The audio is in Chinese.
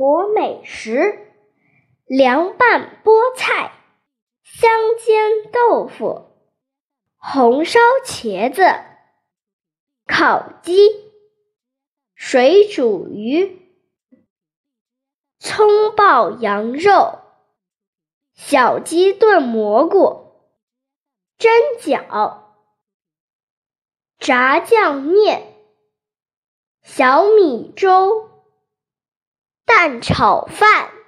国美食：凉拌菠菜、香煎豆腐、红烧茄子、烤鸡、水煮鱼、葱爆羊肉、小鸡炖蘑菇、蒸饺。炸酱面、小米粥、蛋炒饭。